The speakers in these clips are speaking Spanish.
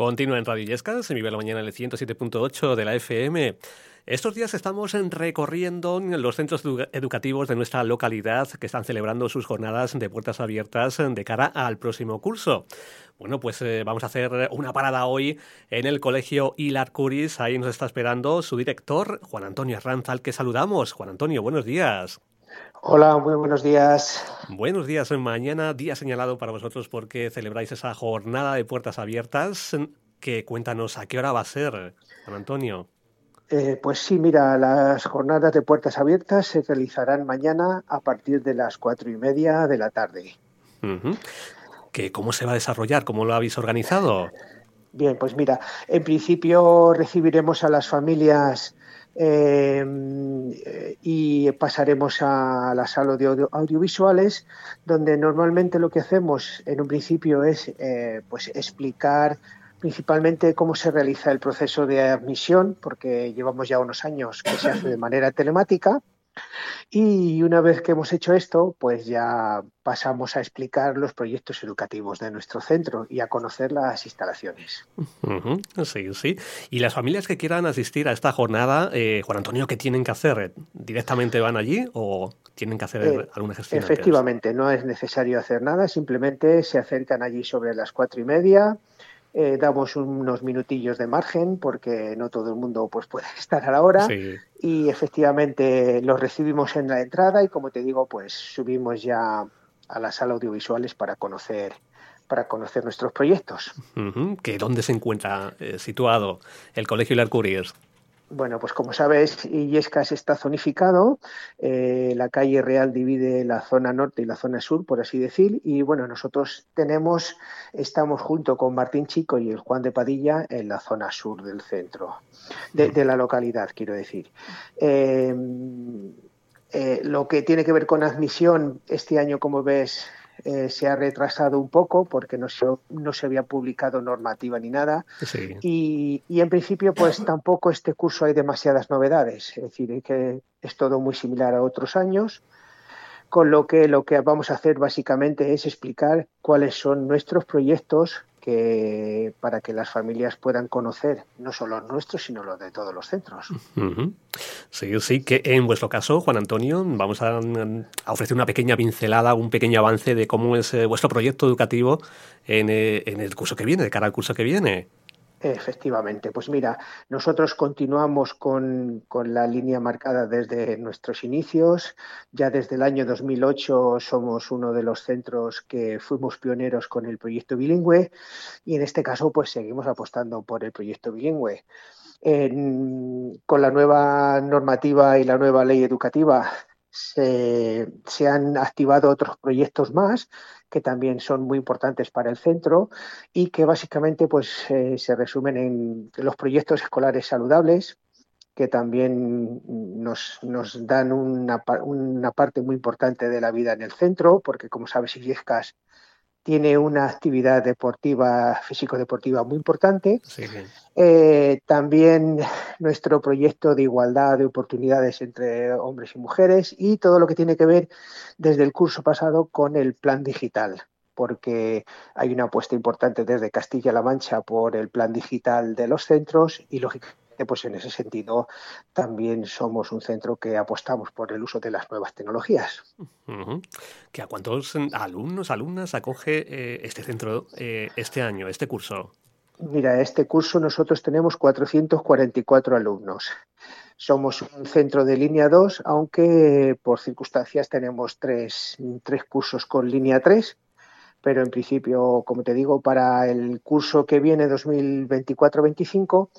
Continúa en Radio Yescas, en Vive la Mañana el 107.8 de la FM. Estos días estamos recorriendo los centros educativos de nuestra localidad que están celebrando sus jornadas de puertas abiertas de cara al próximo curso. Bueno, pues eh, vamos a hacer una parada hoy en el colegio Hilar Curis. Ahí nos está esperando su director, Juan Antonio Arranza, al que saludamos. Juan Antonio, buenos días. Hola, muy buenos días. Buenos días. Mañana, día señalado para vosotros porque celebráis esa jornada de puertas abiertas. Que cuéntanos a qué hora va a ser, Juan Antonio. Eh, pues sí, mira, las jornadas de puertas abiertas se realizarán mañana a partir de las cuatro y media de la tarde. ¿Cómo se va a desarrollar? ¿Cómo lo habéis organizado? Bien, pues mira, en principio recibiremos a las familias eh, y pasaremos a la sala de audiovisuales, donde normalmente lo que hacemos en un principio es eh, pues explicar principalmente cómo se realiza el proceso de admisión, porque llevamos ya unos años que se hace de manera telemática. Y una vez que hemos hecho esto, pues ya pasamos a explicar los proyectos educativos de nuestro centro y a conocer las instalaciones. Sí, sí. Y las familias que quieran asistir a esta jornada, eh, Juan Antonio, ¿qué tienen que hacer? ¿Directamente van allí o tienen que hacer eh, alguna gestión? Efectivamente, no es necesario hacer nada, simplemente se acercan allí sobre las cuatro y media. Eh, damos unos minutillos de margen porque no todo el mundo pues puede estar a la hora y efectivamente los recibimos en la entrada y como te digo pues subimos ya a la sala audiovisuales para conocer para conocer nuestros proyectos. ¿Que ¿Dónde se encuentra eh, situado el Colegio Hilar Couriers? Bueno, pues como sabes, Illescas está zonificado. Eh, la calle Real divide la zona norte y la zona sur, por así decir. Y bueno, nosotros tenemos, estamos junto con Martín Chico y el Juan de Padilla en la zona sur del centro, de, la localidad, quiero decir. Eh, eh, lo que tiene que ver con admisión, este año, como ves, eh, se ha retrasado un poco porque no se, no se había publicado normativa ni nada. Y, y, en principio, pues tampoco este curso hay demasiadas novedades. Es decir, que es todo muy similar a otros años. Con lo que lo que vamos a hacer básicamente es explicar cuáles son nuestros proyectos que para que las familias puedan conocer no solo los nuestros, sino los de todos los centros. Sí, sí, que en vuestro caso, Juan Antonio, vamos a, ofrecer una pequeña pincelada, un pequeño avance de cómo es eh, vuestro proyecto educativo en, eh, en el curso que viene, de cara al curso que viene. Efectivamente, pues mira, nosotros continuamos con, la línea marcada desde nuestros inicios. Ya desde el año 2008 somos uno de los centros que fuimos pioneros con el proyecto bilingüe y en este caso pues seguimos apostando por el proyecto bilingüe. con la nueva normativa y la nueva ley educativa se, han activado otros proyectos más que también son muy importantes para el centro y que básicamente pues, eh, se resumen en los proyectos escolares saludables que también nos, nos dan una, una, parte muy importante de la vida en el centro, porque como sabes, Illescas tiene una actividad deportiva, físico-deportiva muy importante. Eh, también nuestro proyecto de igualdad de oportunidades entre hombres y mujeres y todo lo que tiene que ver desde el curso pasado con el plan digital porque hay una apuesta importante desde Castilla-La Mancha por el plan digital de los centros y lógicamente pues en ese sentido también somos un centro que apostamos por el uso de las nuevas tecnologías. ¿Que ¿A cuántos alumnos, alumnas acoge eh, este centro eh, este año, este curso? Mira, este curso nosotros tenemos 444 alumnos. Somos un centro de línea 2, aunque por circunstancias tenemos tres, tres cursos con línea 3, pero en principio, como te digo, para el curso que viene 2024-25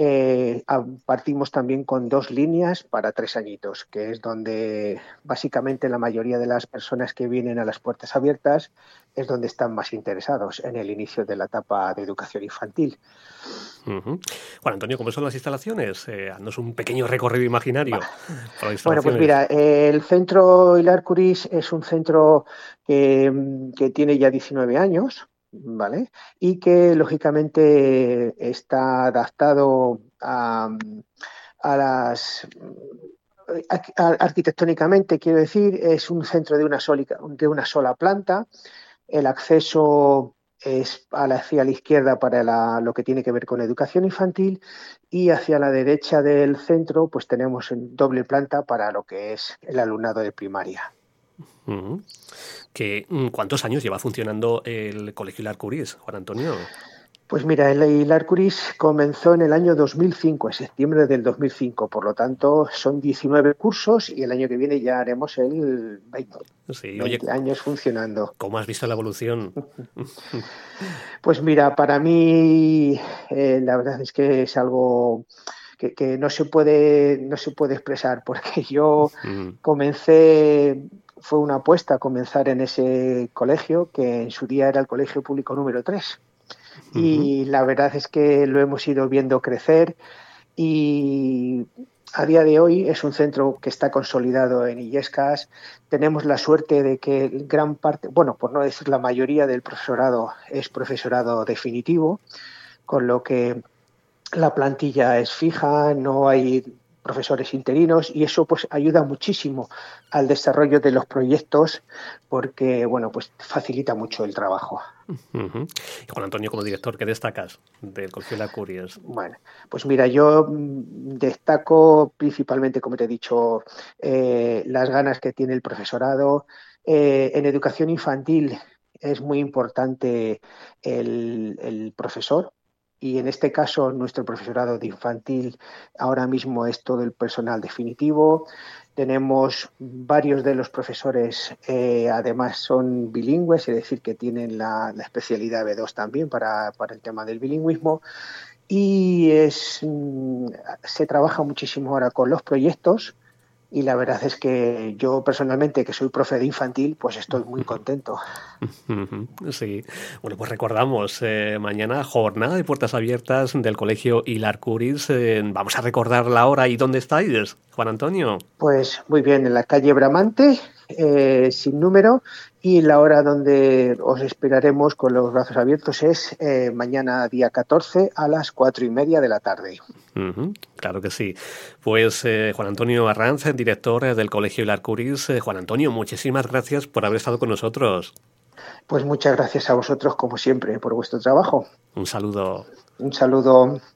eh, partimos también con dos líneas para tres añitos, que es donde básicamente la mayoría de las personas que vienen a las puertas abiertas es donde están más interesados en el inicio de la etapa de educación infantil. Juan Antonio, ¿cómo son las instalaciones? Eh, un pequeño recorrido imaginario. Bueno, pues mira, el centro Hilar Curis es un centro que, que tiene ya 19 años, ¿vale? Y que lógicamente está adaptado a, las arquitectónicamente, quiero decir, es un centro de una, de una sola planta. El acceso es hacia la izquierda para lo que tiene que ver con educación infantil y hacia la derecha del centro pues tenemos en doble planta para lo que es el alumnado de primaria. Mm, ¿Cuántos años lleva funcionando el Colegio Hilar Juan Antonio? Pues mira, el Hilar comenzó en el año 2005, en septiembre del 2005, por lo tanto son 19 cursos y el año que viene ya haremos el 20, años funcionando. ¿Cómo has visto la evolución? pues mira, para mí eh, la verdad es que es algo que, no se puede no se puede expresar porque yo comencé fue una apuesta comenzar en ese colegio, que en su día era el colegio público número 3. Y la verdad es que lo hemos ido viendo crecer y a día de hoy es un centro que está consolidado en Illescas. Tenemos la suerte de que gran parte, bueno, por no decir la mayoría del profesorado es profesorado definitivo, con lo que la plantilla es fija, no hay profesores interinos y eso pues ayuda muchísimo al desarrollo de los proyectos porque bueno pues facilita mucho el trabajo. Y Juan Antonio como director, ¿qué destacas del Colegio de la Curias? Bueno, pues mira, yo mm, destaco principalmente, como te he dicho, eh, las ganas que tiene el profesorado. Eh, en educación infantil es muy importante el profesor, y en este caso nuestro profesorado de infantil ahora mismo es todo el personal definitivo. Tenemos varios de los profesores, eh, además son bilingües, es decir, que tienen la, especialidad B2 también para, el tema del bilingüismo. Y mm, se trabaja muchísimo ahora con los proyectos y la verdad es que yo personalmente, que soy profe de infantil, pues estoy muy contento. Sí, bueno, pues recordamos, eh, mañana jornada de puertas abiertas del Colegio Hilar Curis. Eh, vamos a recordar la hora y dónde estáis, Juan Antonio. Pues muy bien, en la calle Bramante, eh, sin número, y la hora donde os esperaremos con los brazos abiertos es eh, mañana día 14 a las cuatro y media de la tarde. claro que sí. Pues eh, Juan Antonio Arranz, director del Colegio Hilar Curis. Juan Antonio, muchísimas gracias por haber estado con nosotros. Pues muchas gracias a vosotros, como siempre, por vuestro trabajo. Un saludo. Un saludo.